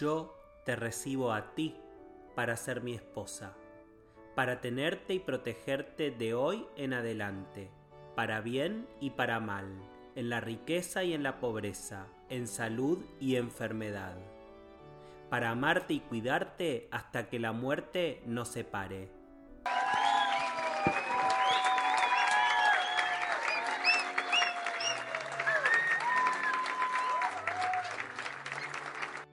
Yo te recibo a ti para ser mi esposa, para tenerte y protegerte de hoy en adelante, para bien y para mal, en la riqueza y en la pobreza, en salud y enfermedad, para amarte y cuidarte hasta que la muerte nos separe.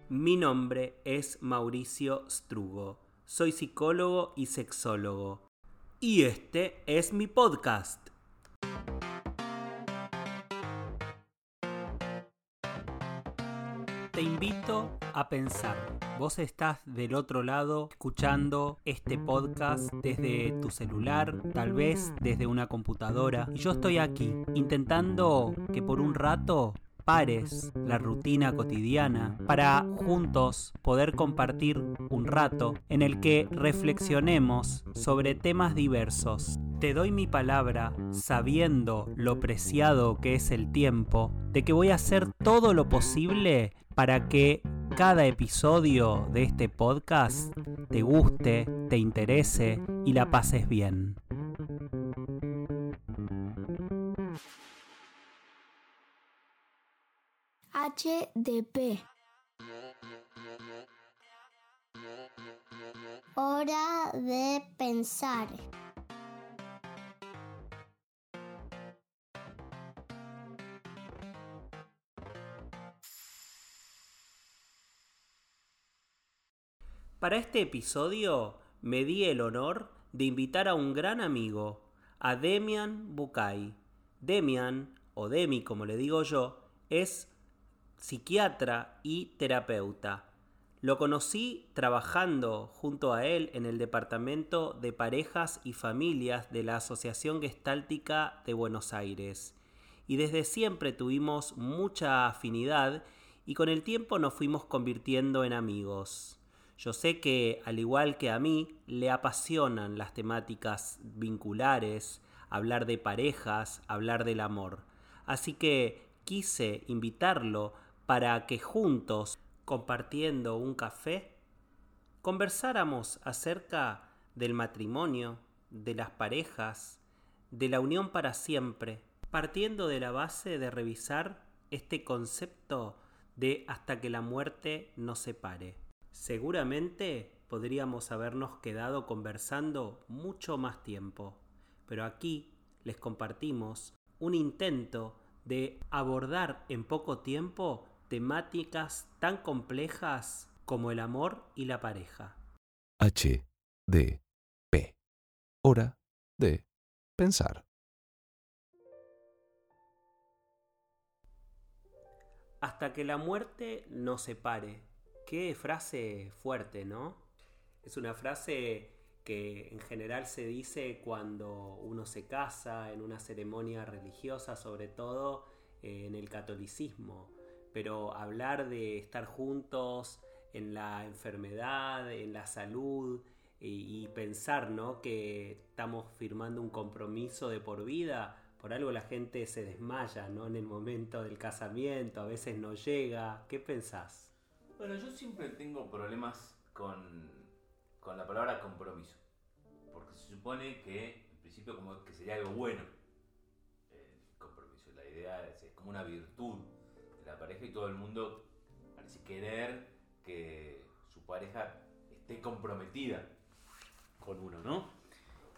Mi nombre es Mauricio Strugo. Soy psicólogo y sexólogo. Y este es mi podcast. Te invito a pensar. Vos estás del otro lado escuchando este podcast desde tu celular, tal vez desde una computadora. Y yo estoy aquí intentando que por un rato pares la rutina cotidiana para juntos poder compartir un rato en el que reflexionemos sobre temas diversos. Te doy mi palabra, sabiendo lo preciado que es el tiempo, de que voy a hacer todo lo posible para que cada episodio de este podcast te guste, te interese y la pases bien. HDP. Hora de pensar. Para este episodio me di el honor de invitar a un gran amigo, a Demian Bucay. Demian, o Demi como le digo yo, es psiquiatra y terapeuta. Lo conocí trabajando junto a él en el Departamento de Parejas y Familias de la Asociación Gestáltica de Buenos Aires. Y desde siempre tuvimos mucha afinidad y con el tiempo nos fuimos convirtiendo en amigos. Yo sé que, al igual que a mí, le apasionan las temáticas vinculares, hablar de parejas, hablar del amor. Así que quise invitarlo para que juntos, compartiendo un café, conversáramos acerca del matrimonio, de las parejas, de la unión para siempre, partiendo de la base de revisar este concepto de hasta que la muerte nos separe. Seguramente podríamos habernos quedado conversando mucho más tiempo, pero aquí les compartimos un intento de abordar en poco tiempo temáticas tan complejas como el amor y la pareja. H D P. Hora de pensar. Hasta que la muerte nos separe. Qué frase fuerte, ¿no? Es una frase que en general se dice cuando uno se casa en una ceremonia religiosa, sobre todo eh, en el catolicismo pero hablar de estar juntos en la enfermedad, en la salud y, pensar ¿no? que estamos firmando un compromiso de por vida, por algo la gente se desmaya ¿no? en el momento del casamiento, a veces no llega. ¿Qué pensás? Bueno, yo siempre tengo problemas con, con la palabra compromiso, porque se supone que en principio como que sería algo bueno el compromiso, la idea es como una virtud pareja y todo el mundo parece querer que su pareja esté comprometida con uno, ¿no?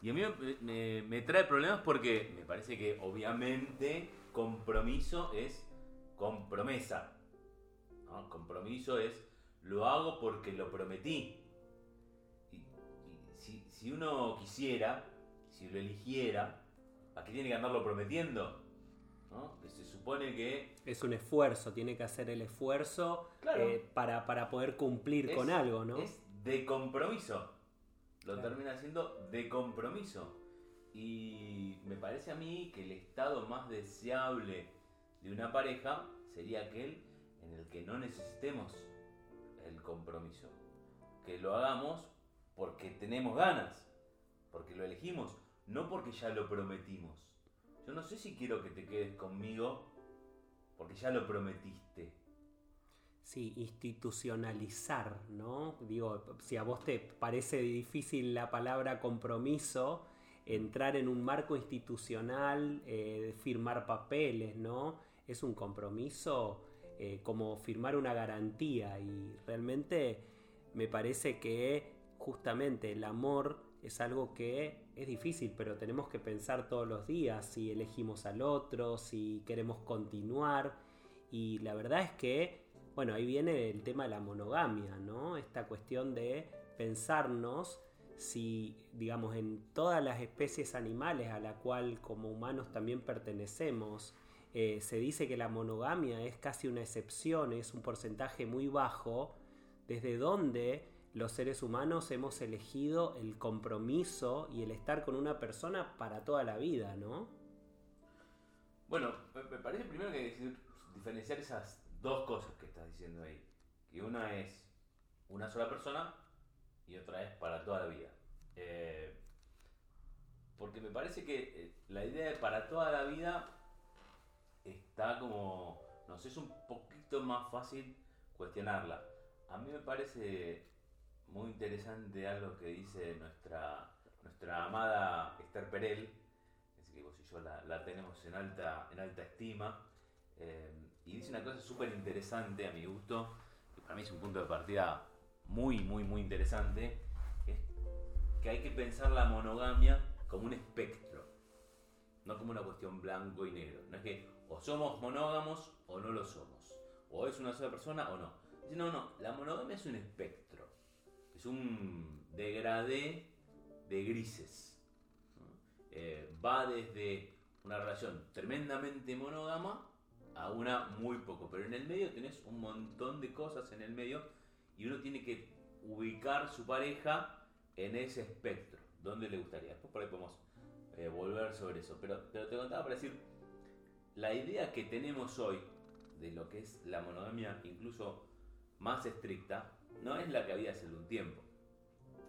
Y a mí me, trae problemas porque me parece que obviamente compromiso es compromesa. ¿no? Compromiso es lo hago porque lo prometí. Y, si, uno quisiera, si lo eligiera, ¿a qué tiene que andarlo prometiendo? Que se supone que... Es un esfuerzo, tiene que hacer el esfuerzo eh, para, para, poder cumplir con algo, ¿no? Es de compromiso. Lo termina siendo de compromiso. Y me parece a mí que el estado más deseable de una pareja sería aquel en el que no necesitemos el compromiso. Que lo hagamos porque tenemos ganas, porque lo elegimos, no porque ya lo prometimos. Yo no sé si quiero que te quedes conmigo porque ya lo prometiste. Sí, institucionalizar, ¿no? Digo, si a vos te parece difícil la palabra compromiso, entrar en un marco institucional, eh, firmar papeles, ¿no? Es un compromiso eh, como firmar una garantía y realmente me parece que justamente el amor es algo que es difícil, pero tenemos que pensar todos los días si elegimos al otro, si queremos continuar y la verdad es que, bueno, ahí viene el tema de la monogamia, ¿no? Esta cuestión de pensarnos si, digamos, en todas las especies animales a la cual como humanos también pertenecemos, eh, se dice que la monogamia es casi una excepción, es un porcentaje muy bajo, desde donde los seres humanos hemos elegido el compromiso y el estar con una persona para toda la vida, ¿no? Bueno, me parece primero que hay que diferenciar esas dos cosas que estás diciendo ahí. Que una es una sola persona y otra es para toda la vida. Eh, porque me parece que eh, la idea de para toda la vida está como, no sé, es un poquito más fácil cuestionarla. A mí me parece muy interesante algo que dice nuestra, nuestra amada Esther Perel, así que vos y yo la, tenemos en alta, en alta estima, eh, y dice una cosa súper interesante a mi gusto, que para mí es un punto de partida muy, muy, muy interesante, que hay que pensar la monogamia como un espectro, no como una cuestión blanco y negro. No es que o somos monógamos o no lo somos, o es una sola persona o no. No, no, la monogamia es un espectro, es un degradé de grises. Eh, va desde una relación tremendamente monógama a una muy poco, pero en el medio tenés un montón de cosas en el medio y uno tiene que ubicar su pareja en ese espectro, ¿dónde le gustaría? Después por ahí podemos eh, volver sobre eso. Pero, te contaba para decir, la idea que tenemos hoy de lo que es la monogamia incluso más estricta, no es la que había hace un tiempo.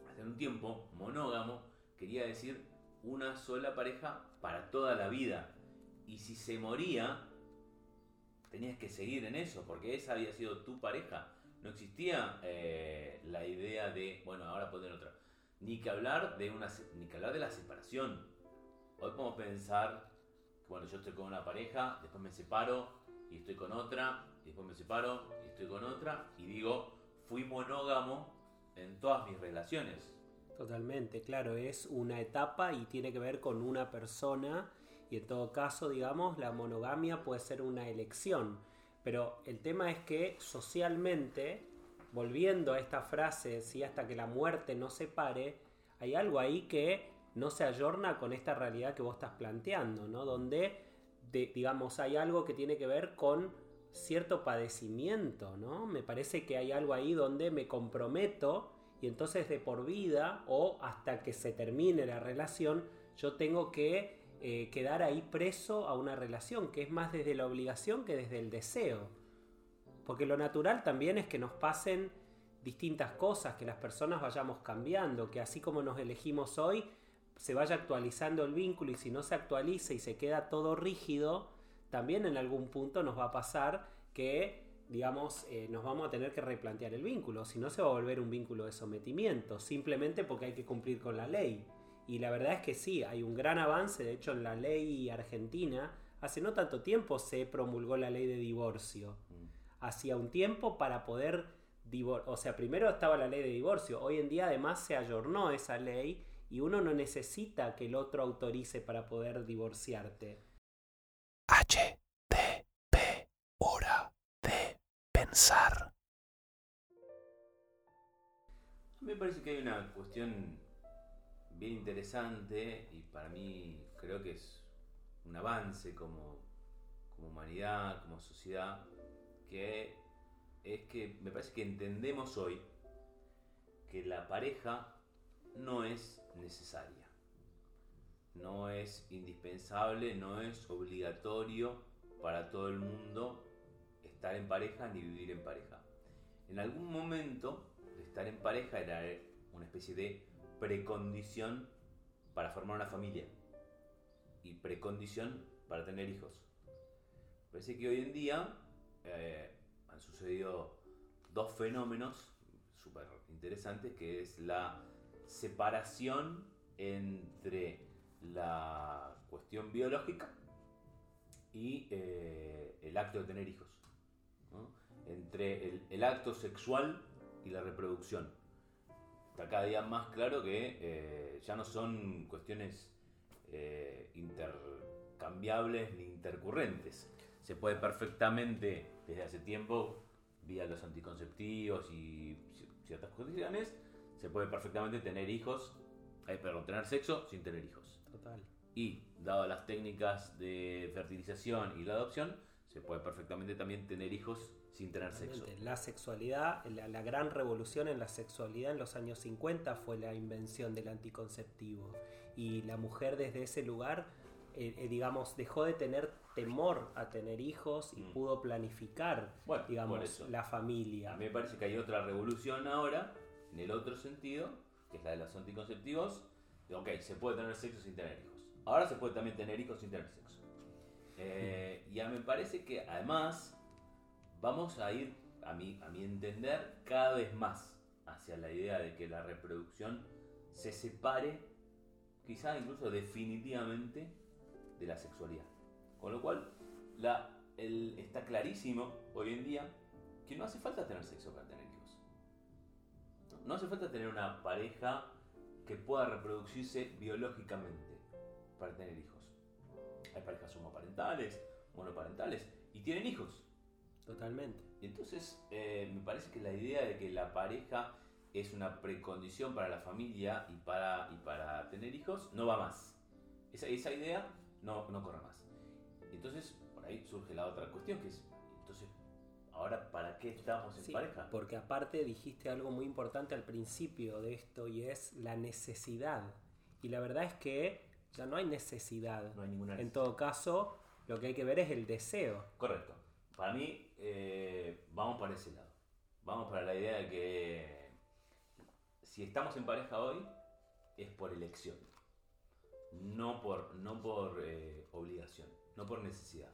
Hace un tiempo, monógamo quería decir una sola pareja para toda la vida. Y si se moría, tenías que seguir en eso, porque esa había sido tu pareja. No existía eh, la idea de, bueno, ahora poner otra. Ni que hablar de una ni que hablar de la separación. Hoy podemos pensar que bueno, yo estoy con una pareja, después me separo y estoy con otra, y después me separo y estoy con otra y digo, fui monógamo en todas mis relaciones. Totalmente, claro, es una etapa y tiene que ver con una persona y en todo caso, digamos, la monogamia puede ser una elección. Pero el tema es que socialmente volviendo a esta frase, si hasta que la muerte no se pare, hay algo ahí que no se ayorna con esta realidad que vos estás planteando, ¿no? Donde, digamos, hay algo que tiene que ver con cierto padecimiento, ¿no? Me parece que hay algo ahí donde me comprometo y entonces de por vida o hasta que se termine la relación, yo tengo que eh, quedar ahí preso a una relación, que es más desde la obligación que desde el deseo. Porque lo natural también es que nos pasen distintas cosas, que las personas vayamos cambiando, que así como nos elegimos hoy, se vaya actualizando el vínculo y si no se actualiza y se queda todo rígido, también en algún punto nos va a pasar que, digamos, eh, nos vamos a tener que replantear el vínculo, si no se va a volver un vínculo de sometimiento, simplemente porque hay que cumplir con la ley. Y la verdad es que sí, hay un gran avance, de hecho en la ley argentina, hace no tanto tiempo se promulgó la ley de divorcio hacía un tiempo para poder divorciar. O sea, primero estaba la ley de divorcio, hoy en día además se ayornó esa ley y uno no necesita que el otro autorice para poder divorciarte. H, D, P, hora de pensar. Me parece que hay una cuestión bien interesante y para mí creo que es un avance como, como humanidad, como sociedad, que es que me parece que entendemos hoy que la pareja no es necesaria, no es indispensable, no es obligatorio para todo el mundo estar en pareja ni vivir en pareja. En algún momento estar en pareja era una especie de precondición para formar una familia y precondición para tener hijos. Parece que hoy en día eh, han sucedido dos fenómenos súper interesantes, que es la separación entre la cuestión biológica y eh, el acto de tener hijos. Entre el, acto sexual y la reproducción. Está cada día más claro que eh, ya no son cuestiones eh, intercambiables ni intercurrentes. Se puede perfectamente, desde hace tiempo, vía los anticonceptivos y ci- ciertas cuestiones, se puede perfectamente tener hijos, perdón, tener sexo sin tener hijos. Total. Y, dado las técnicas de fertilización y la adopción, se puede perfectamente también tener hijos sin tener sexo. La sexualidad, la, la gran revolución en la sexualidad en los años 50 fue la invención del anticonceptivo. Y la mujer desde ese lugar, eh, eh, digamos, dejó de tener temor a tener hijos y Mm. pudo planificar, Bueno, digamos, eso. la familia. A mí me parece que hay otra revolución ahora, en el otro sentido, que es la de los anticonceptivos. Ok, se puede tener sexo sin tener hijos. Ahora se puede también tener hijos sin tener sexo. Eh, y a mí me parece que además vamos a ir, a mi, a mi entender, cada vez más hacia la idea de que la reproducción se separe, quizá incluso definitivamente, de la sexualidad. Con lo cual, está clarísimo hoy en día que no hace falta tener sexo para tener hijos. No hace falta tener una pareja que pueda reproducirse biológicamente para tener hijos. Hay parejas homoparentales, monoparentales y tienen hijos. Totalmente. Y entonces eh, me parece que la idea de que la pareja es una precondición para la familia y para, y para tener hijos no va más. Esa, esa idea no, no corre más. Y entonces por ahí surge la otra cuestión que es, ¿ahora para qué estamos en Sí, pareja? porque aparte dijiste algo muy importante al principio de esto y es la necesidad. Y la verdad es que ya no hay necesidad. No hay ninguna En todo caso, lo que hay que ver es el deseo. Correcto. Para mí, eh, vamos para ese lado. Vamos para la idea de que si estamos en pareja hoy, es por elección. No por, no por eh, obligación, no por necesidad.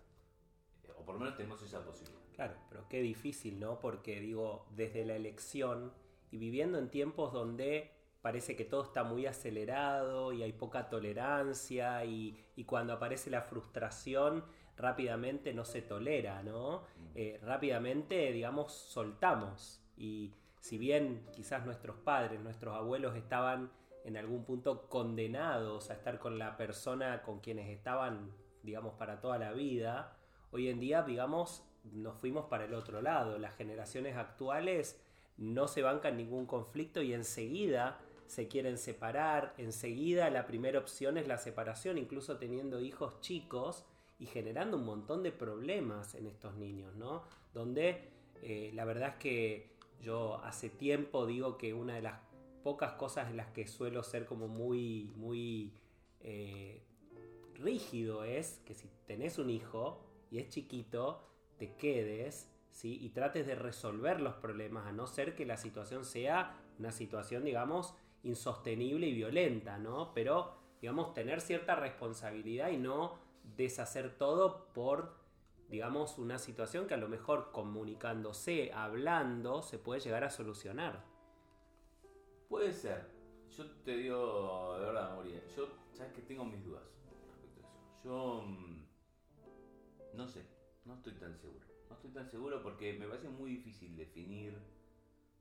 Eh, o por lo menos tenemos esa posibilidad. Claro, pero qué difícil, ¿no? Porque digo, desde la elección y viviendo en tiempos donde parece que todo está muy acelerado y hay poca tolerancia y, y cuando aparece la frustración rápidamente no se tolera, ¿no? Eh, rápidamente, digamos, soltamos y si bien quizás nuestros padres, nuestros abuelos estaban en algún punto condenados a estar con la persona con quienes estaban, digamos, para toda la vida, hoy en día, digamos, nos fuimos para el otro lado. Las generaciones actuales no se bancan ningún conflicto y enseguida se quieren separar, enseguida la primera opción es la separación, incluso teniendo hijos chicos y generando un montón de problemas en estos niños, ¿no? Donde eh, la verdad es que yo hace tiempo digo que una de las pocas cosas en las que suelo ser como muy, muy eh, rígido es que si tenés un hijo y es chiquito, te quedes ¿sí? y trates de resolver los problemas, a no ser que la situación sea una situación, digamos, insostenible y violenta, ¿no? Pero, digamos, tener cierta responsabilidad y no deshacer todo por, digamos, una situación que a lo mejor comunicándose, hablando, se puede llegar a solucionar. Puede ser. Yo te digo, de verdad, Moria, yo, sabes que tengo mis dudas respecto a eso. Yo, mm, no sé, no estoy tan seguro. No estoy tan seguro porque me parece muy difícil definir,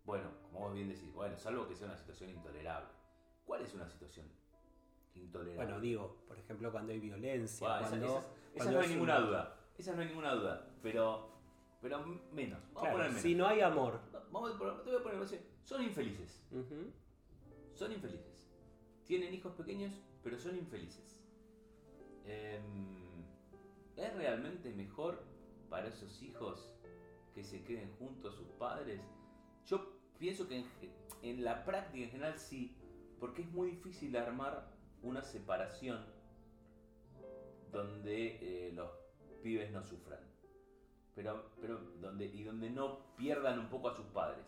bueno, como vos bien decís, bueno, salvo que sea una situación intolerable. ¿Cuál es una situación intolerable? Bueno, digo, por ejemplo, cuando hay violencia, Bueno, esa- cuando, esas, esas cuando no hay ninguna una- duda. Esas no hay ninguna duda. Pero, pero menos. Vamos a poner menos. si no hay amor. Vamos a poner- te voy a poner así. Son infelices. Son infelices. Tienen hijos pequeños, pero son infelices. Em, ¿Es realmente mejor para esos hijos que se queden juntos a sus padres? Yo pienso que en la práctica en general sí, porque es muy difícil armar una separación donde eh, los pibes no sufran. Pero, pero donde, y donde no pierdan un poco a sus padres,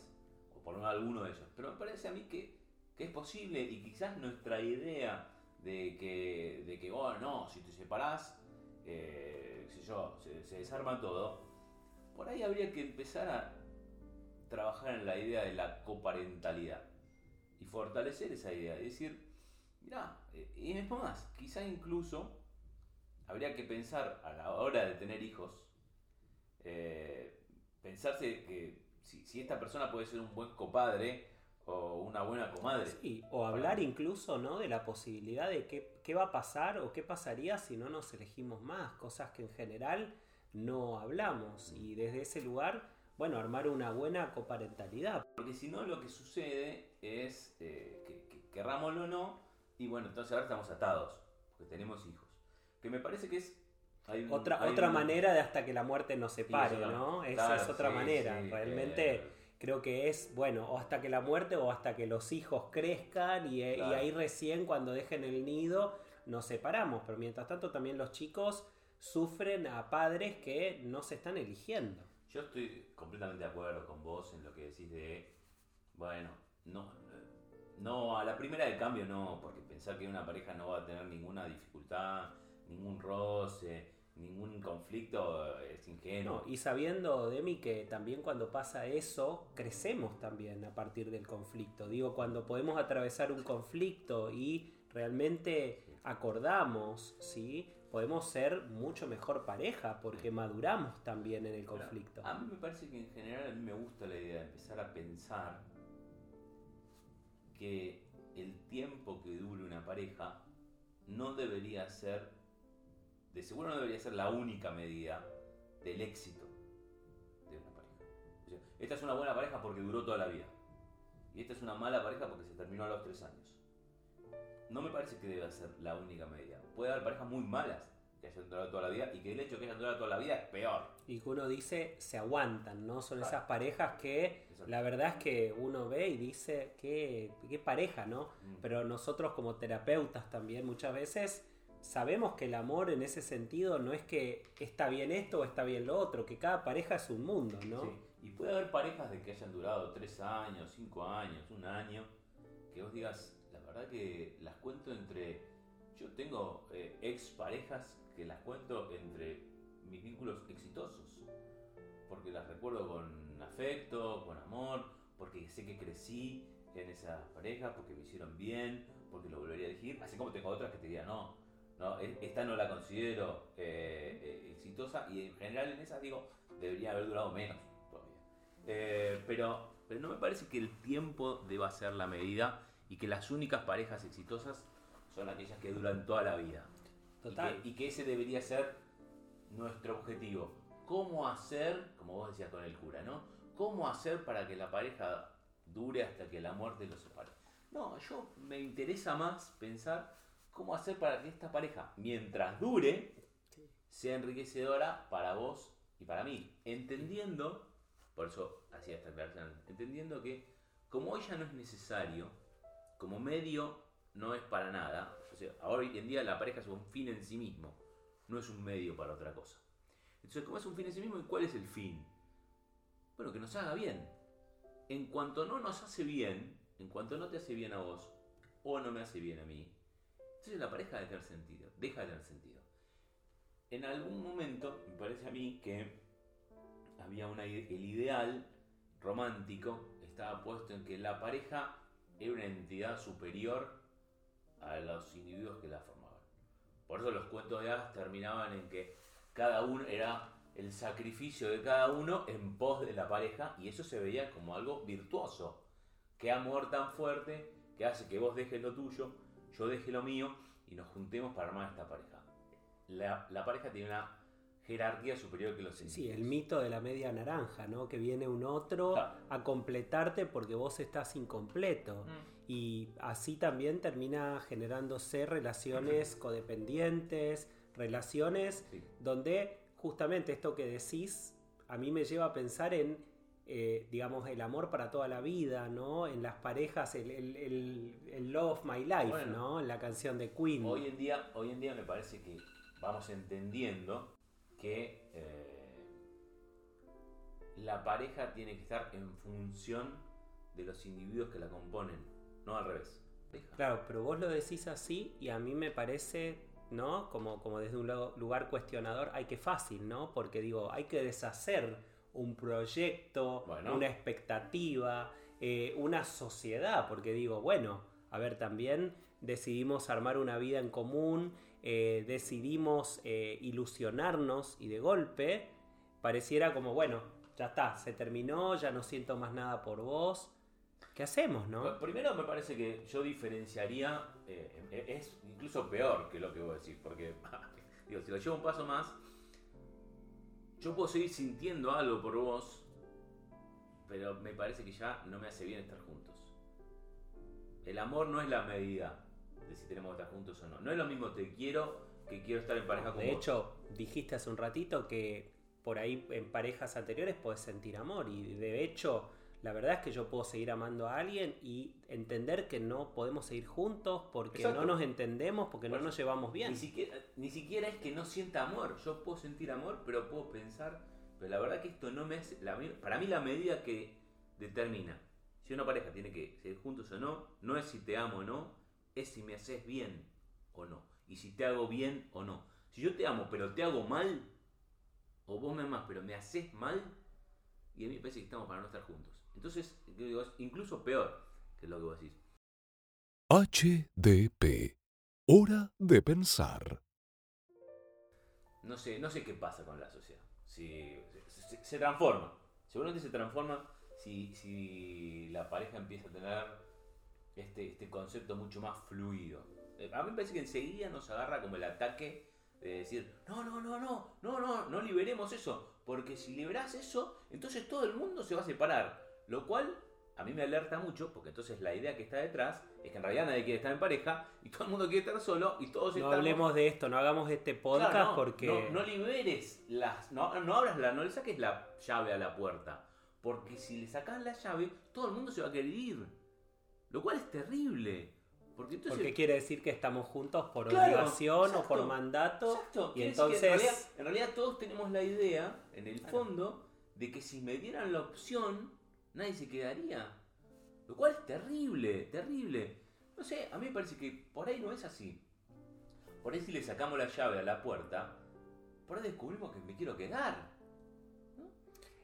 o por lo menos alguno de ellos. Pero me parece a mí que, que es posible y quizás nuestra idea de que, de que oh, no, si te separás, eh, se, desarma todo, por ahí habría que empezar a, trabajar en la idea de la coparentalidad y fortalecer esa idea. Es decir, mira, eh, y es más, quizá incluso habría que pensar a la hora de tener hijos, eh, pensarse que si esta persona puede ser un buen copadre o una buena comadre. Sí, o hablar incluso, ¿no? De la posibilidad de qué, qué va a pasar o qué pasaría si no nos elegimos más, cosas que en general no hablamos. Y desde ese lugar, bueno, armar una buena coparentalidad. Porque si no, lo que sucede es eh, que, que querrámoslo o no, y bueno, entonces ahora estamos atados, porque tenemos hijos. Que me parece que es. hay un- Otra, hay otra un- manera de hasta que la muerte nos separe. ¿no? Esa es otra sí, manera. sí, Realmente eh, creo que es, bueno, o hasta que la muerte o hasta que los hijos crezcan y, y Claro. ahí recién cuando dejen el nido nos separamos. Pero mientras tanto también los chicos sufren a padres que no se están eligiendo. Yo estoy completamente de acuerdo con vos en lo que decís de. Bueno, no. No, a la primera de cambio no, porque pensar que una pareja no va a tener ninguna dificultad, ningún roce, ningún conflicto es ingenuo. No, y sabiendo, Demi, que también cuando pasa eso, crecemos también a partir del conflicto. Digo, cuando podemos atravesar un conflicto y realmente acordamos, ¿sí? Podemos ser mucho mejor pareja porque maduramos también en el Pero conflicto. A mí me parece que en general a mí me gusta la idea de empezar a pensar que el tiempo que dure una pareja no debería ser, de seguro no debería ser la única medida del éxito de una pareja. O sea, esta es una buena pareja porque duró toda la vida. Y esta es una mala pareja porque se terminó a los tres años. No me parece que deba ser la única medida. Puede haber parejas muy malas que hayan durado toda la vida y que el hecho de que hayan durado toda la vida es peor. Y que uno dice, se aguantan, ¿no? Son Claro. esas parejas que la verdad es que uno ve y dice, qué, qué pareja, ¿no? Mm. Pero nosotros como terapeutas también muchas veces sabemos que el amor en ese sentido no es que está bien esto o está bien lo otro, que cada pareja es un mundo, ¿no? Sí, Y puede haber parejas de que hayan durado tres años, cinco años, un año, que vos digas, la verdad que las cuento entre. Yo tengo eh, ex parejas que las cuento entre mis vínculos exitosos, porque las recuerdo con afecto, con amor, porque sé que crecí en esas parejas, porque me hicieron bien, porque lo volvería a elegir, así como tengo otras que te digan, no, no, e- esta no la considero eh, eh, exitosa y en general en esas digo, debería haber durado menos todavía. Eh, pero, pero no me parece que el tiempo deba ser la medida y que las únicas parejas exitosas son aquellas que duran toda la vida. Y Total. que, y que ese debería ser nuestro objetivo. ¿Cómo hacer, como vos decías con el cura, ¿no? ¿Cómo hacer para que la pareja dure hasta que la muerte los separe? No, yo me interesa más pensar cómo hacer para que esta pareja, mientras dure, sea enriquecedora para vos y para mí. Entendiendo, por eso hacía esta aclaración, entendiendo que como ella no es necesario, como medio no es para nada, o sea, ahora hoy en día la pareja es un fin en sí mismo, no es un medio para otra cosa. Entonces, como es un fin en sí mismo, ¿y cuál es el fin? Bueno, que nos haga bien. En cuanto no nos hace bien, en cuanto no te hace bien a vos, o no me hace bien a mí, entonces la pareja de tener sentido, deja de tener sentido. En algún momento, me parece a mí que había una, el ideal romántico estaba puesto en que la pareja era una entidad superior a los individuos que la formaban. Por eso los cuentos de hadas terminaban en que cada uno era el sacrificio de cada uno en pos de la pareja y eso se veía como algo virtuoso. Qué amor tan fuerte que hace que vos dejes lo tuyo, yo deje lo mío y nos juntemos para armar esta pareja. La, la pareja tiene una jerarquía superior que los Sí, individuos. el mito de la media naranja, ¿no? Que viene un otro Claro. a completarte porque vos estás incompleto. Mm. Y así también termina generándose relaciones codependientes, relaciones Sí. donde justamente esto que decís a mí me lleva a pensar en, eh, digamos, el amor para toda la vida, ¿no? En las parejas, el, el- el- el Love of My Life, Bueno. ¿no? En la canción de Queen. Hoy en día, hoy en día me parece que vamos entendiendo que eh, la pareja tiene que estar en función de los individuos que la componen, no al revés. Claro, pero vos lo decís así y a mí me parece, ¿no? Como, como desde un lugar cuestionador, hay que fácil, ¿no? Porque digo, hay que deshacer un proyecto, Bueno. una expectativa, eh, una sociedad, porque digo, bueno, a ver, también decidimos armar una vida en común, eh, decidimos eh, ilusionarnos y de golpe pareciera como, bueno, ya está, se terminó, ya no siento más nada por vos. ¿Qué hacemos, no? Primero me parece que yo diferenciaría, eh, es incluso peor que lo que vos decís, porque digo, si lo llevo un paso más, yo puedo seguir sintiendo algo por vos, pero me parece que ya no me hace bien estar juntos. El amor no es la medida de si tenemos que estar juntos o no. No es lo mismo te quiero que quiero estar en pareja con De vos. hecho, dijiste hace un ratito que por ahí en parejas anteriores puedes sentir amor y de hecho la verdad es que yo puedo seguir amando a alguien y entender que no podemos seguir juntos porque Exacto. no nos entendemos, porque no nos llevamos bien. Ni siquiera, ni siquiera es que no sienta amor. Yo puedo sentir amor, pero puedo pensar. Pero la verdad que esto no me hace. la para mí, la medida que determina si una pareja tiene que seguir juntos o no, no es si te amo o no, es si me haces bien o no. Y si te hago bien o no. Si yo te amo, pero te hago mal, o vos me amás, pero me haces mal, y a mí me parece que estamos para no estar juntos. Entonces, digo, es incluso peor que lo que vos decís. HDP. Hora de pensar. no sé, no sé qué pasa con la sociedad. Si, se, transforma. Seguramente se transforma si, si la pareja empieza a tener este, este concepto mucho más fluido. Eh, A mí me parece que enseguida nos agarra como el ataque de decir, no, no, no, no, no, no, no liberemos eso. Porque si liberás eso, entonces todo el mundo se va a separar. Lo cual a mí me alerta mucho, porque entonces la idea que está detrás es que en realidad nadie quiere estar en pareja y todo el mundo quiere estar solo y todos No estamos hablemos de esto, no hagamos este podcast Claro, no, porque... No, no liberes las. No, no abras la. No le saques la llave a la puerta. Porque si le sacas la llave, todo el mundo se va a querer ir. Lo cual es terrible. Porque entonces. Porque quiere decir que estamos juntos por Claro, obligación o por mandato. Exacto. Y entonces... En realidad, en realidad todos tenemos la idea, en el fondo, de que si me dieran la opción, nadie se quedaría. Lo cual es terrible, terrible. No sé, a mí me parece que por ahí no es así. Por ahí si le sacamos la llave a la puerta, por ahí descubrimos que me quiero quedar. ¿no?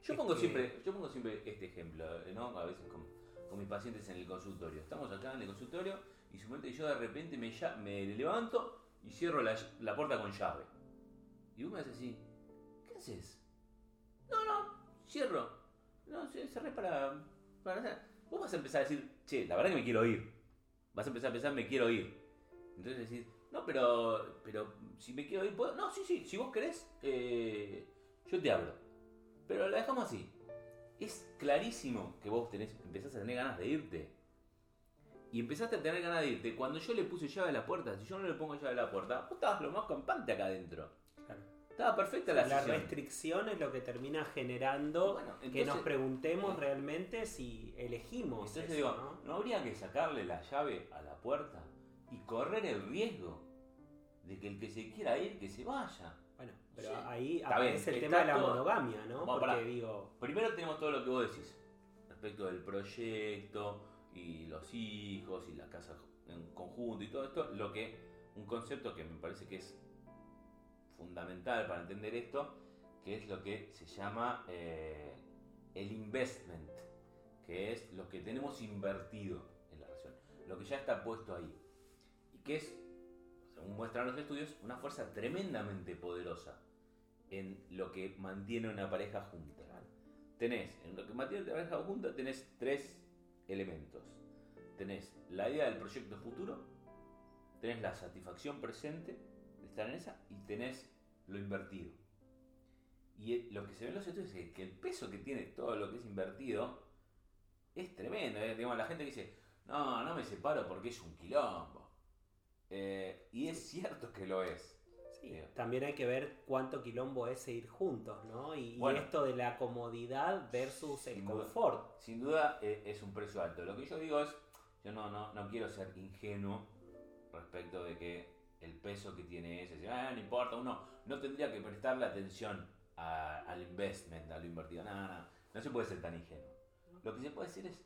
Yo Es pongo que- siempre, yo pongo siempre este ejemplo, ¿no? A veces con, con mis pacientes en el consultorio. Estamos acá en el consultorio y suponete que yo de repente me, me levanto y cierro la, la puerta con llave. Y vos me haces así, ¿qué haces? No, no, cierro. No, ce- cerré para, para. Vos vas a empezar a decir, che, la verdad que me quiero ir. Vas a empezar a pensar, me quiero ir. Entonces decís, no, pero, pero si me quiero ir, ¿puedo? No, sí, sí, si vos querés, eh, yo te hablo. Pero la dejamos así. Es clarísimo que vos tenés, empezás a tener ganas de irte. Y empezaste a tener ganas de irte. Cuando yo le puse llave a la puerta, si yo no le pongo llave a la puerta, vos estabas lo más campante acá adentro. Estaba perfecta la, La restricción es lo que termina generando Bueno, que nos preguntemos realmente si elegimos. Entonces eso, digo, ¿no? ¿no? habría que sacarle la llave a la puerta y correr el riesgo de que el que se quiera ir, que se vaya. Bueno, pero Sí. ahí aparece bien, el tema de la todo- monogamia, ¿no? Porque digo, Primero tenemos todo lo que vos decís, respecto del proyecto y los hijos y la casa en conjunto y todo esto, lo que, un concepto que me parece que es fundamental para entender esto, que es lo que se llama eh, el investment, que es lo que tenemos invertido en la relación, lo que ya está puesto ahí, y que es, según muestran los estudios, una fuerza tremendamente poderosa en lo que mantiene una pareja junta. Tenés, en lo que mantiene una pareja junta, tenés tres elementos. Tenés la idea del proyecto futuro, tenés la satisfacción presente de estar en esa y tenés lo invertido. Y lo que se ve en los estudios es que el peso que tiene todo lo que es invertido es tremendo. ¿eh? Digamos, la gente dice, no, no me separo porque es un quilombo. Eh, y es cierto que lo es. sí, también hay que ver cuánto quilombo es seguir juntos, ¿no? Y, esto de la comodidad versus el duda. confort. Sin duda eh, es un precio alto. Lo que yo digo es, yo no, no, no quiero ser ingenuo respecto de que el peso que tiene ese, ah, no importa, uno no tendría que prestarle atención a- al investment, a lo invertido. No, no, no se puede ser tan ingenuo. Lo que se puede decir es,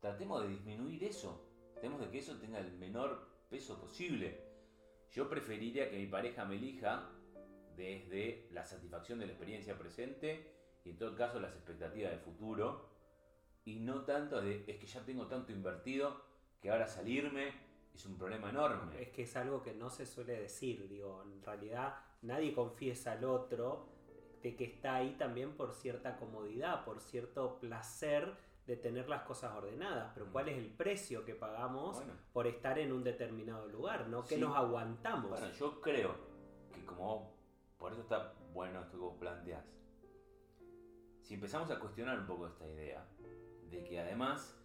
tratemos de disminuir eso. Tratemos de que eso tenga el menor peso posible. Yo preferiría que mi pareja me elija desde la satisfacción de la experiencia presente y en todo caso las expectativas de futuro y no tanto de es que ya tengo tanto invertido que ahora salirme es un problema enorme. Es que es algo que no se suele decir, digo, en realidad nadie confiesa al otro de que está ahí también por cierta comodidad, por cierto placer de tener las cosas ordenadas, pero ¿cuál es el precio que pagamos Bueno. por estar en un determinado lugar? ¿No? que Sí. nos aguantamos? Bueno, yo creo que como por eso está bueno esto que vos planteás. Si empezamos a cuestionar un poco esta idea de que además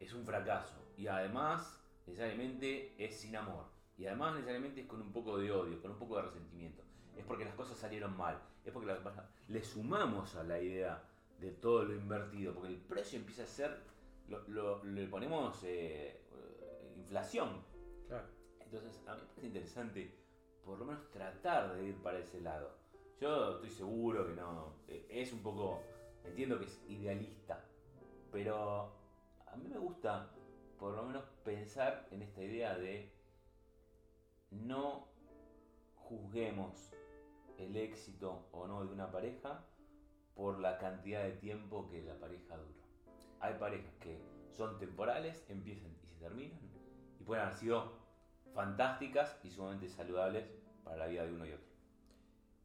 es un fracaso y además necesariamente es sin amor y además necesariamente es con un poco de odio, con un poco de resentimiento, es porque las cosas salieron mal, es porque le sumamos a la idea de todo lo invertido, porque el precio empieza a ser, lo, lo- le ponemos eh, eh, inflación, Claro. entonces, a mí me parece interesante por lo menos tratar de ir para ese lado. Yo estoy seguro que no. eh, Es un poco. Entiendo que es idealista. Pero a mí me gusta por lo menos pensar en esta idea de no juzguemos el éxito o no de una pareja por la cantidad de tiempo que la pareja duró. Hay parejas que son temporales, empiezan y se terminan, y pueden haber sido fantásticas y sumamente saludables para la vida de uno y otro.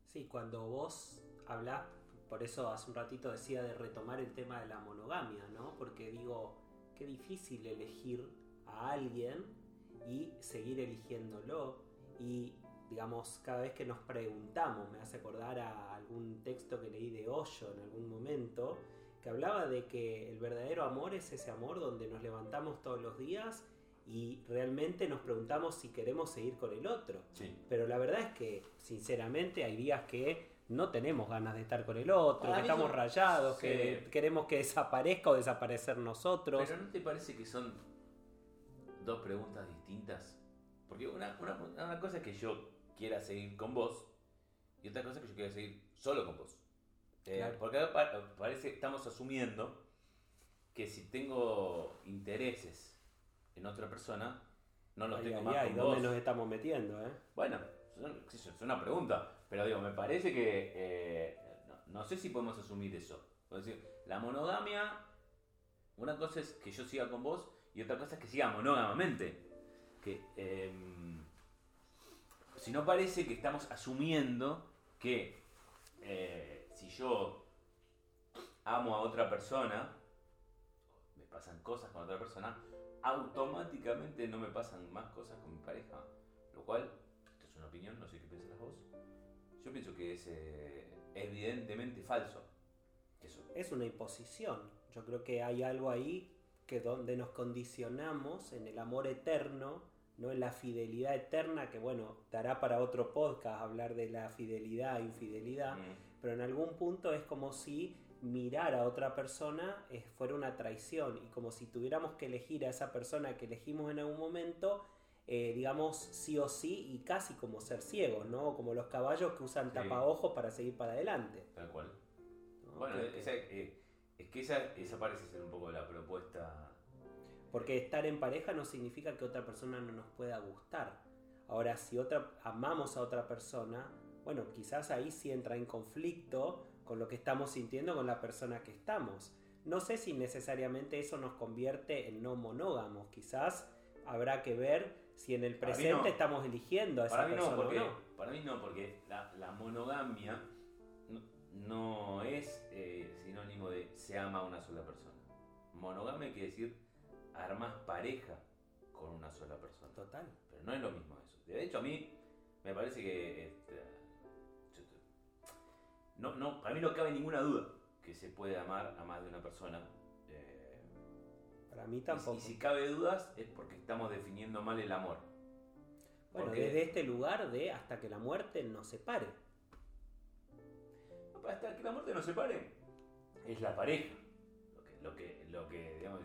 Sí, cuando vos hablás, por eso hace un ratito decía de retomar el tema de la monogamia, ¿no? Porque digo, qué difícil elegir a alguien y seguir eligiéndolo. Y digamos, cada vez que nos preguntamos, me hace acordar a algún texto que leí de Hoyo en algún momento, que hablaba de que el verdadero amor es ese amor donde nos levantamos todos los días y realmente nos preguntamos si queremos seguir con el otro. Sí. Pero la verdad es que, sinceramente, hay días que no tenemos ganas de estar con el otro, que estamos rayados, sí. que queremos que desaparezca o desaparecer nosotros. Pero ¿no te parece que son dos preguntas distintas? Porque una, una- una cosa es que yo quiera seguir con vos y otra cosa es que yo quiera seguir solo con vos. Eh, Claro. Porque parece que estamos asumiendo que si tengo intereses en otra persona, no los Ay, tengo ay, más ay, con ¿dónde vos. nos estamos metiendo, eh? Bueno, es una pregunta, pero digo, me parece que eh, no, no sé si podemos asumir eso. Es decir, la monogamia, una cosa es que yo siga con vos y otra cosa es que siga monógamamente. Que em, si no parece que estamos asumiendo que eh, si yo amo a otra persona, me pasan cosas con otra persona, automáticamente no me pasan más cosas con mi pareja. Lo cual, esto es una opinión, no sé qué piensas vos. Yo pienso que es eh, evidentemente falso. Eso. Es una imposición. Yo creo que hay algo ahí que donde nos condicionamos en el amor eterno, no en la fidelidad eterna, que bueno, dará para otro podcast hablar de la fidelidad e infidelidad. Mm. pero en algún punto es como si mirar a otra persona eh, fuera una traición y como si tuviéramos que elegir a esa persona que elegimos en algún momento, eh, digamos sí o sí y casi como ser ciegos, ¿no? Como los caballos que usan Sí. tapaojos para seguir para adelante. Tal cual. ¿no? Bueno, que- esa, eh, es que esa, esa parece ser un poco la propuesta. Porque estar en pareja no significa que otra persona no nos pueda gustar. Ahora, si otra, amamos a otra persona, bueno, quizás ahí sí entra en conflicto con lo que estamos sintiendo con la persona que estamos. No sé si necesariamente eso nos convierte en no monógamos. Quizás habrá que ver si en el presente no. estamos eligiendo a esa Para mí no, persona porque, no. para mí no, porque la, la monogamia no, no es eh, sinónimo de se ama a una sola persona. Monogamia quiere decir armas pareja con una sola persona. Total. Pero no es lo mismo eso. De hecho, a mí me parece que. este, no, no, para mí no cabe ninguna duda que se puede amar a más de una persona. Para mí tampoco. y, si cabe dudas es porque estamos definiendo mal el amor. bueno, porque- desde este lugar de hasta que la muerte nos separe. No, Hasta que la muerte nos separe, es la pareja. Lo que, lo que, lo que digamos,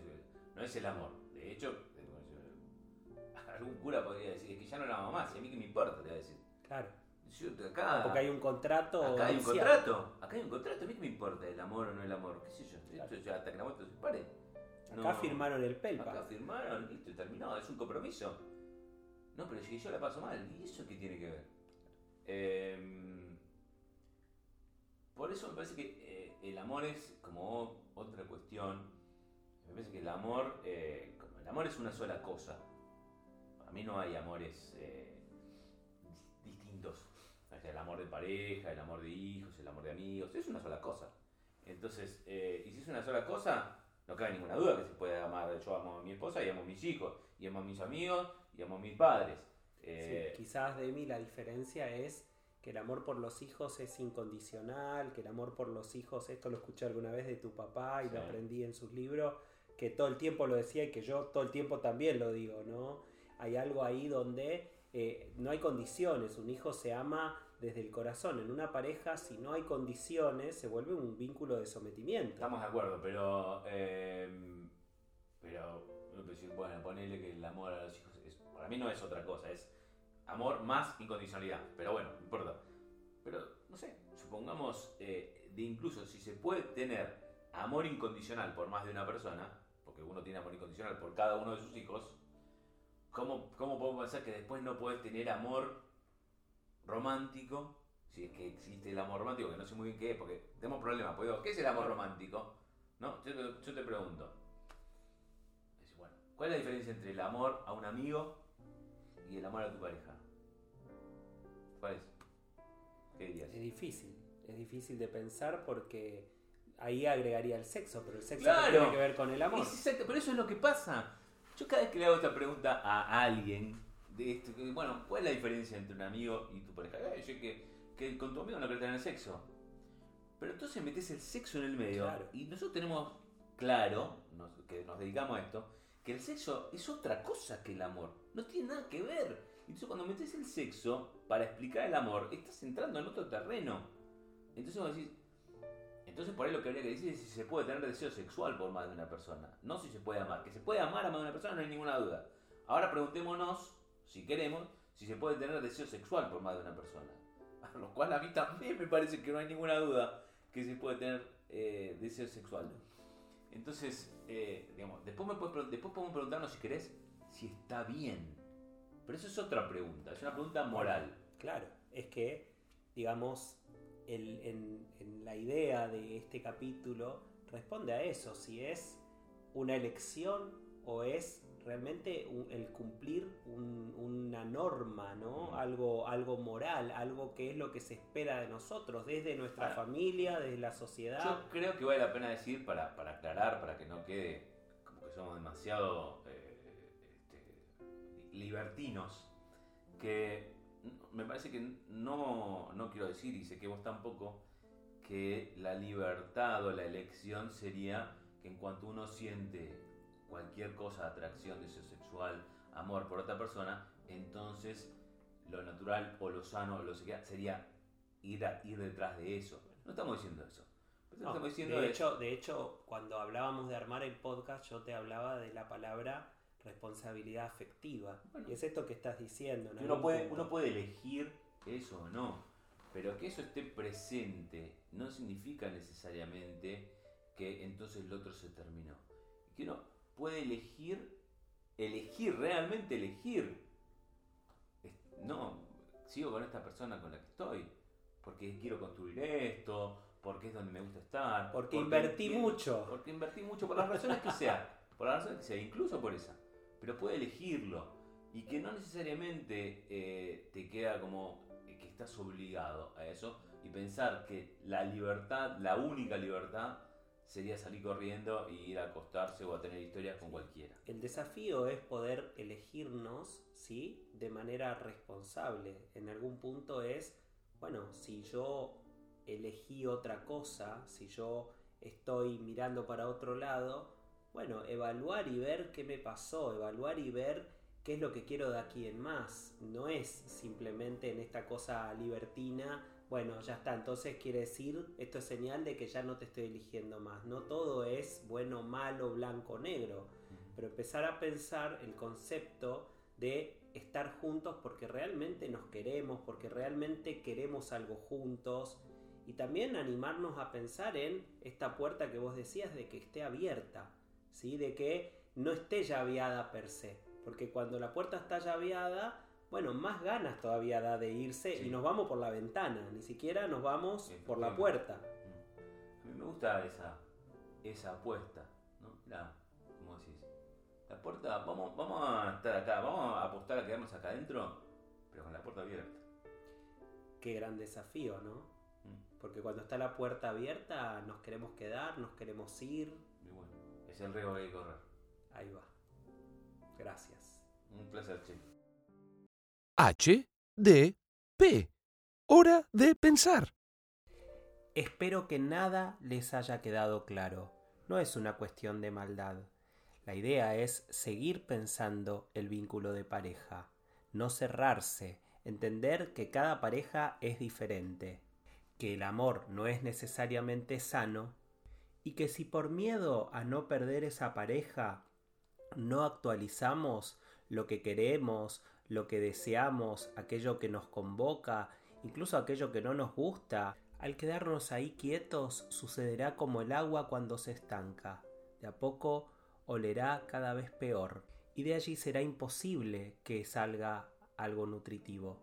no es el amor. De hecho, algún cura podría decir, es que ya no la amo más, y a mí que me importa, te voy a decir. Claro. Yo, acá, Porque hay un contrato. acá hay un contrato, acá hay un contrato, a mí que me importa el amor o no el amor, qué sé yo. Claro. Esto ya hasta que la muerte nos separe. Acá No- firmaron el pelpa. Acá firmaron, listo, terminó, es un compromiso. No, pero si yo la paso mal, ¿y eso qué tiene que ver? Em, por eso me parece que eh, el amor es como otra cuestión. Me parece que el amor, eh, como el amor es una sola cosa. Para mí no hay amores eh, dis- distintos. O sea, el amor de pareja, el amor de hijos, el amor de amigos, es una sola cosa. Entonces, eh, y si es una sola cosa, no cabe ninguna duda que se puede amar. Yo amo a mi esposa y amo a mis hijos, y amo a mis amigos, y amo a mis padres. Eh, Sí, quizás de mí la diferencia es que el amor por los hijos es incondicional, que el amor por los hijos, esto lo escuché alguna vez de tu papá y Sí. lo aprendí en sus libros, que todo el tiempo lo decía y que yo todo el tiempo también lo digo, ¿no? Hay algo ahí donde eh, no hay condiciones, un hijo se ama desde el corazón, en una pareja si no hay condiciones se vuelve un vínculo de sometimiento. Estamos de acuerdo, pero. eh, pero. Bueno, ponele que el amor a los hijos. es- para mí no es otra cosa, es amor más incondicionalidad. Pero bueno, no importa. Pero, no sé, supongamos. eh, de incluso si se puede tener amor incondicional por más de una persona, porque uno tiene amor incondicional por cada uno de sus hijos, ¿cómo, cómo podemos pensar que después no puedes tener amor romántico? Si es que existe el amor romántico, que no sé muy bien qué es, porque tenemos problemas. Pues ¿qué es el amor romántico? ¿No? Yo, te- yo te pregunto. Es, bueno, ¿Cuál es la diferencia entre el amor a un amigo y el amor a tu pareja? ¿Cuál es? ¿Qué dirías? Es difícil, es difícil de pensar porque ahí agregaría el sexo, pero el sexo Claro. no tiene que ver con el amor. Es exacto, pero eso es lo que pasa. Yo cada vez que le hago esta pregunta a alguien, de esto, que, bueno, ¿cuál es la diferencia entre un amigo y tu pareja? Eh, yo que, que con tu amigo no querés tener sexo. Pero entonces metes el sexo en el medio Claro. y nosotros tenemos claro, nos- que nos dedicamos a esto, que el sexo es otra cosa que el amor. No tiene nada que ver. Entonces cuando metes el sexo para explicar el amor, estás entrando en otro terreno. Entonces vos decís, entonces por ahí lo que habría que decir es si se puede tener deseo sexual por más de una persona, no si se puede amar. Que se puede amar a más de una persona no hay ninguna duda. Ahora preguntémonos, si queremos, si se puede tener deseo sexual por más de una persona. A lo cual a mí también me parece que no hay ninguna duda que se puede tener eh, deseo sexual. Entonces, eh, digamos, después, me puedes después podemos preguntarnos si querés si está bien. Pero eso es otra pregunta, es una pregunta moral. Claro, es que, digamos, en la idea de este capítulo responde a eso, si es una elección o es realmente el cumplir un- una norma, ¿no? Ujú. Algo, algo moral, algo que es lo que se espera de nosotros, desde nuestra familia, desde la sociedad. Yo creo que vale la pena decir, para, para aclarar, para que no quede como que somos demasiado eh, este, libertinos, que me parece que no, no quiero decir, y sé que vos tampoco, que la libertad o la elección sería que en cuanto uno siente cualquier cosa, atracción, deseo sexual, amor por otra persona, entonces lo natural o lo sano o lo que sería ir, a, ir detrás de eso. No estamos diciendo eso. No, estamos diciendo de, hecho, de hecho, cuando hablábamos de armar el podcast, yo te hablaba de la palabra responsabilidad afectiva. Bueno. y es esto que estás diciendo. uno puede, uno puede elegir eso o no. Pero que eso esté presente no significa necesariamente que entonces el otro se terminó. Que uno puede elegir, elegir, realmente elegir. No, sigo con esta persona con la que estoy. Porque quiero construir esto, porque es donde me gusta estar. Porque invertí entiendo- mucho. Porque invertí mucho, por las razones que sea. Por las razones que sea, incluso por esa. Pero puede elegirlo. Y que no necesariamente eh, te queda como que estás obligado a eso. Y pensar que la libertad, la única libertad, sería salir corriendo y ir a acostarse o a tener historias con cualquiera. El desafío es poder elegirnos, ¿sí? De manera responsable. En algún punto es, bueno, si yo elegí otra cosa, si yo estoy mirando para otro lado, bueno, evaluar y ver qué me pasó, evaluar y ver qué es lo que quiero de aquí en más. No es simplemente en esta cosa libertina, bueno, ya está, entonces quiere decir, esto es señal de que ya no te estoy eligiendo más. No todo es bueno, malo, blanco, negro pero empezar a pensar el concepto de estar juntos porque realmente nos queremos, porque realmente queremos algo juntos y también animarnos a pensar en esta puerta que vos decías de que esté abierta, ¿sí? de que no esté llaveada per se, porque cuando la puerta está llaveada, bueno, más ganas todavía da de irse Sí. y nos vamos por la ventana, ni siquiera nos vamos por la puerta. A mí me gusta esa, esa apuesta, ¿no? La, ¿Cómo decís? La puerta, vamos, vamos a estar acá, vamos a apostar a quedarnos acá adentro, pero con la puerta abierta. Qué gran desafío, ¿no? Mm. Porque cuando está la puerta abierta nos queremos quedar, nos queremos ir. Y bueno, es el riesgo que hay que correr. Ahí va. Gracias. Un placer, che. H, D, P. Hora de pensar. Espero que nada les haya quedado claro. No es una cuestión de maldad. La idea es seguir pensando el vínculo de pareja, no cerrarse, entender que cada pareja es diferente, que el amor no es necesariamente sano y que si por miedo a no perder esa pareja no actualizamos lo que queremos, lo que deseamos, aquello que nos convoca, incluso aquello que no nos gusta, al quedarnos ahí quietos sucederá como el agua cuando se estanca. De a poco olerá cada vez peor y de allí será imposible que salga algo nutritivo.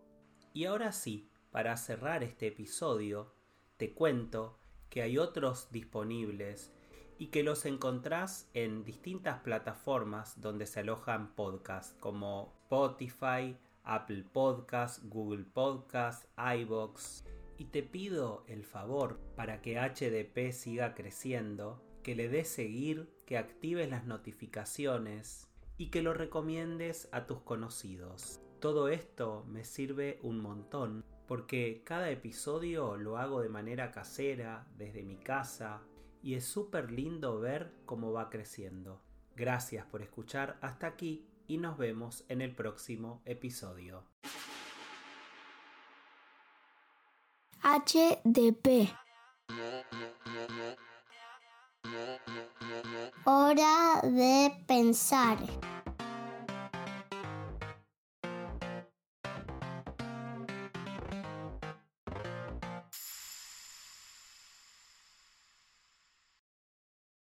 Y ahora sí, para cerrar este episodio, te cuento que hay otros disponibles y que los encontrás en distintas plataformas donde se alojan podcasts como Spotify, Apple Podcasts, Google Podcasts, iBox. Y te pido el favor para que HDP siga creciendo, que le des seguir, que actives las notificaciones y que lo recomiendes a tus conocidos. Todo esto me sirve un montón porque cada episodio lo hago de manera casera, desde mi casa, y es súper lindo ver cómo va creciendo. Gracias por escuchar hasta aquí y nos vemos en el próximo episodio. HDP. Hora de pensar.